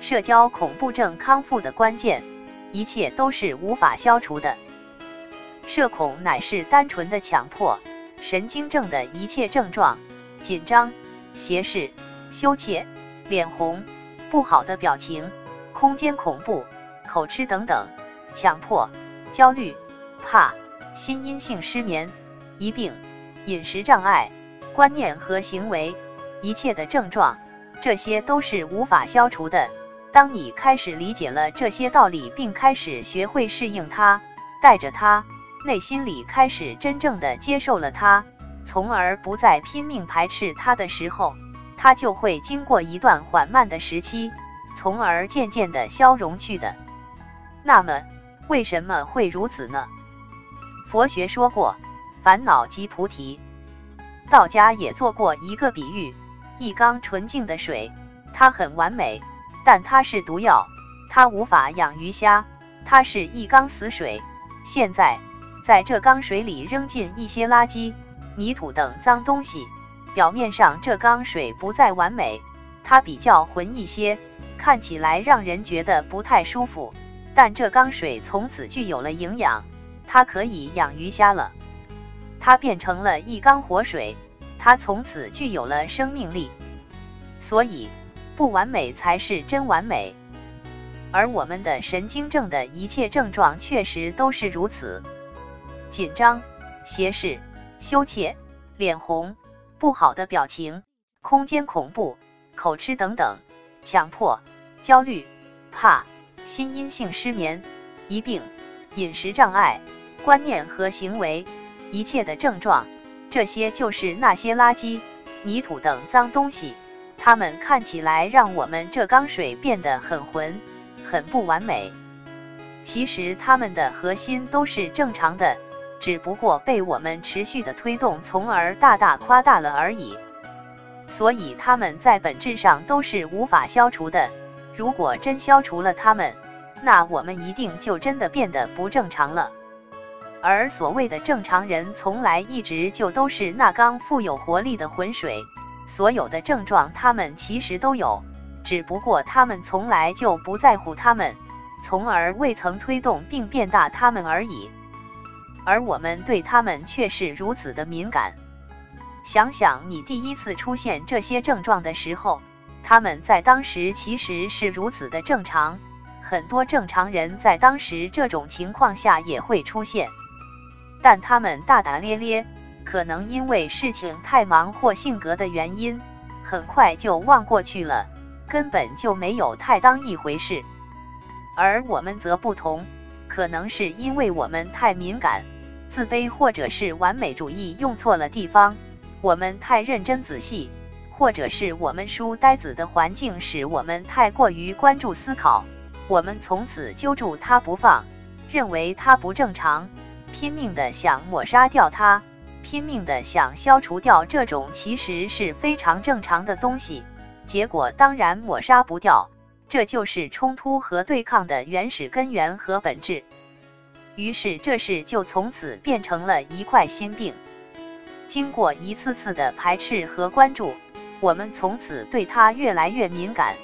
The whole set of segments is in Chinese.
社交恐怖症康复的关键，一切都是无法消除的。社恐乃是单纯的强迫神经症的一切症状：紧张、斜视、羞怯、脸红、不好的表情、空间恐怖、口吃等等；强迫、焦虑、怕、心因性失眠、疑病、饮食障碍、观念和行为，一切的症状，这些都是无法消除的。当你开始理解了这些道理，并开始学会适应它，带着它。内心里开始真正的接受了它，从而不再拼命排斥它的时候，它就会经过一段缓慢的时期，从而渐渐的消融去的。那么，为什么会如此呢？佛学说过，烦恼即菩提。道家也做过一个比喻：一缸纯净的水，它很完美，但它是毒药，它无法养鱼虾，它是一缸死水。现在。在这缸水里扔进一些垃圾、泥土等脏东西，表面上这缸水不再完美，它比较浑一些，看起来让人觉得不太舒服。但这缸水从此具有了营养，它可以养鱼虾了，它变成了一缸活水，它从此具有了生命力。所以，不完美才是真完美。而我们的神经症的一切症状确实都是如此。紧张、斜视、羞怯、脸红、不好的表情、空间恐怖、口吃等等；强迫、焦虑、怕、心因性失眠、疑病、饮食障碍、观念和行为，一切的症状，这些就是那些垃圾、泥土等脏东西，它们看起来让我们这缸水变得很浑、很不完美。其实它们的核心都是正常的。只不过被我们持续的推动，从而大大夸大了而已。所以他们在本质上都是无法消除的。如果真消除了他们，那我们一定就真的变得不正常了。而所谓的正常人，从来一直就都是那缸富有活力的浑水。所有的症状，他们其实都有，只不过他们从来就不在乎他们，从而未曾推动并变大他们而已。而我们对他们却是如此的敏感。想想你第一次出现这些症状的时候，他们在当时其实是如此的正常。很多正常人在当时这种情况下也会出现，但他们大大咧咧，可能因为事情太忙或性格的原因，很快就忘过去了，根本就没有太当一回事。而我们则不同，可能是因为我们太敏感。自卑或者是完美主义用错了地方，我们太认真仔细，或者是我们书呆子的环境使我们太过于关注思考，我们从此揪住他不放，认为他不正常，拼命的想抹杀掉他，拼命的想消除掉这种其实是非常正常的东西，结果当然抹杀不掉，这就是冲突和对抗的原始根源和本质。于是这事就从此变成了一块心病。经过一次次的排斥和关注，我们从此对它越来越敏感，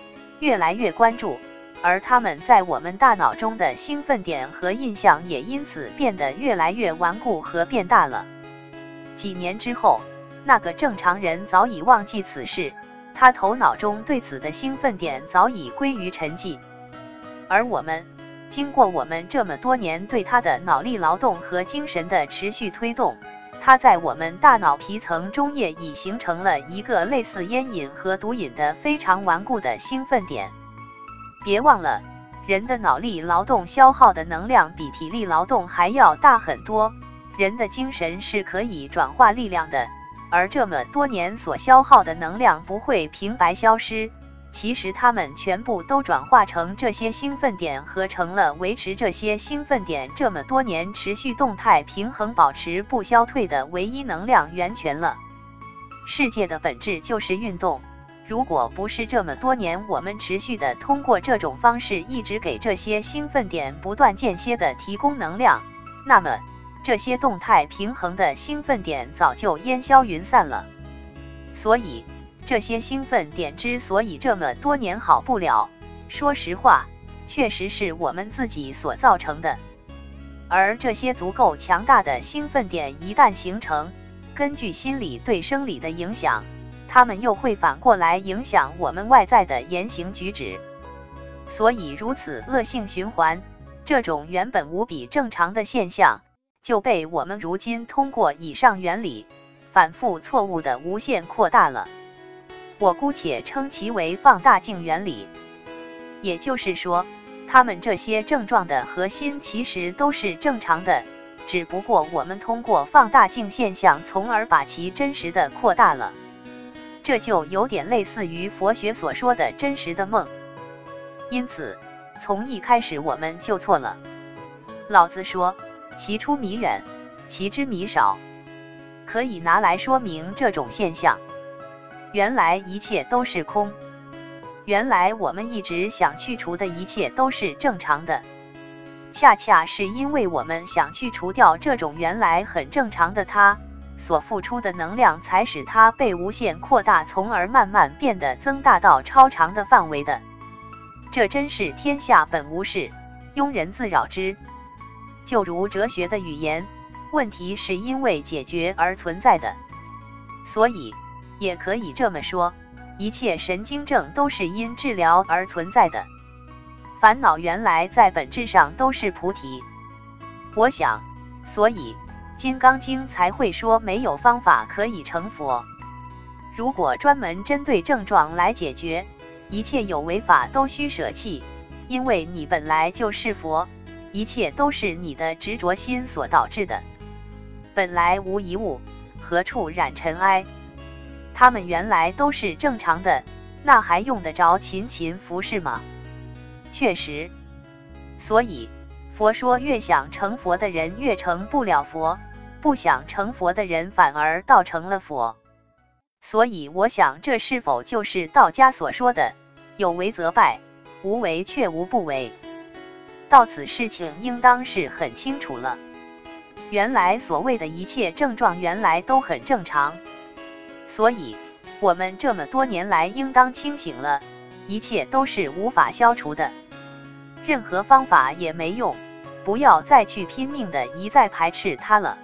越来越关注，而它们在我们大脑中的兴奋点和印象也因此变得越来越顽固和变大了。几年之后，那个正常人早已忘记此事，他头脑中对此的兴奋点早已归于沉寂，而我们。经过我们这么多年对他的脑力劳动和精神的持续推动，他在我们大脑皮层中叶已形成了一个类似烟瘾和毒瘾的非常顽固的兴奋点。别忘了，人的脑力劳动消耗的能量比体力劳动还要大很多。人的精神是可以转化力量的，而这么多年所消耗的能量不会平白消失。其实它们全部都转化成这些兴奋点，合成了维持这些兴奋点这么多年持续动态平衡、保持不消退的唯一能量源泉了。世界的本质就是运动，如果不是这么多年我们持续的通过这种方式一直给这些兴奋点不断间歇的提供能量，那么这些动态平衡的兴奋点早就烟消云散了。所以。这些兴奋点之所以这么多年好不了，说实话，确实是我们自己所造成的。而这些足够强大的兴奋点一旦形成，根据心理对生理的影响，它们又会反过来影响我们外在的言行举止。所以如此恶性循环，这种原本无比正常的现象，就被我们如今通过以上原理，反复错误的无限扩大了。我姑且称其为放大镜原理。也就是说。他们这些症状的核心其实都是正常的，只不过我们通过放大镜现象，从而把其真实的扩大了。这就有点类似于佛学所说的真实的梦。因此，从一开始我们就错了。老子说：“其出弥远，其知弥少。”可以拿来说明这种现象。原来一切都是空。原来我们一直想去除的一切都是正常的，恰恰是因为我们想去除掉这种原来很正常的它，所付出的能量才使它被无限扩大，从而慢慢变得增大到超长的范围的。这真是天下本无事，庸人自扰之。就如哲学的语言，问题是因为解决而存在的，所以也可以这么说。一切神经症都是因治疗而存在的，烦恼原来在本质上都是菩提。我想，所以《金刚经》才会说没有方法可以成佛。如果专门针对症状来解决，一切有为法都需舍弃，因为你本来就是佛，一切都是你的执着心所导致的。本来无一物，何处染尘埃？他们原来都是正常的，那还用得着勤勤服侍吗？确实，所以佛说，越想成佛的人越成不了佛，不想成佛的人反而倒成了佛。所以，我想这是否就是道家所说的“有为则败，无为却无不为”？到此事情应当是很清楚了。原来所谓的一切症状，原来都很正常。所以，我们这么多年来应当清醒了，一切都是无法消除的，任何方法也没用，不要再去拼命的一再排斥它了，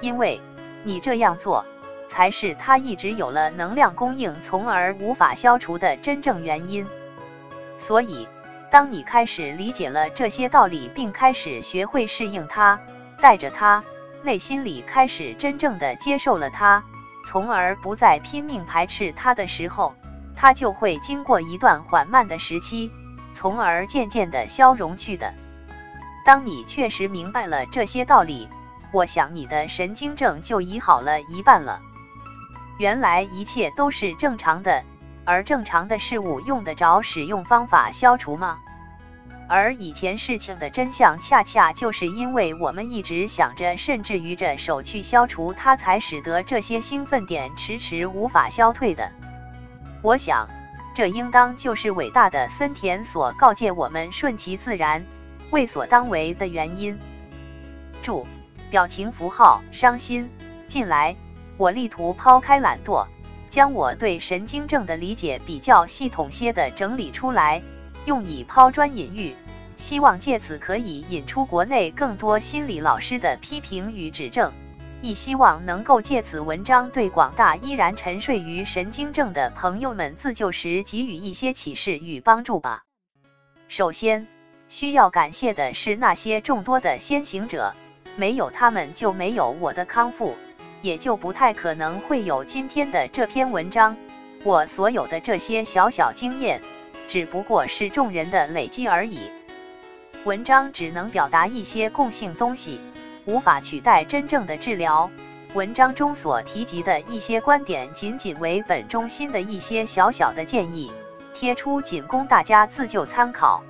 因为你这样做，才是它一直有了能量供应，从而无法消除的真正原因。所以，当你开始理解了这些道理，并开始学会适应它，带着它，内心里开始真正的接受了它。从而不再拼命排斥它的时候，它就会经过一段缓慢的时期，从而渐渐的消融去的。当你确实明白了这些道理，我想你的神经症就已好了一半了。原来一切都是正常的，而正常的事物用得着使用方法消除吗？而以前事情的真相，恰恰就是因为我们一直想着，甚至于着手去消除它，才使得这些兴奋点迟迟无法消退的。我想，这应当就是伟大的森田所告诫我们顺其自然、为所当为的原因。注：表情符号：伤心。近来，我力图抛开懒惰，将我对神经症的理解比较系统些的整理出来。用以抛砖引玉，希望借此可以引出国内更多心理老师的批评与指正，亦希望能够借此文章对广大依然沉睡于神经症的朋友们自救时给予一些启示与帮助吧。首先，需要感谢的是那些众多的先行者，没有他们就没有我的康复，也就不太可能会有今天的这篇文章。我所有的这些小小经验。只不过是众人的累积而已。文章只能表达一些共性东西，无法取代真正的治疗。文章中所提及的一些观点，仅仅为本中心的一些小小的建议，贴出仅供大家自救参考。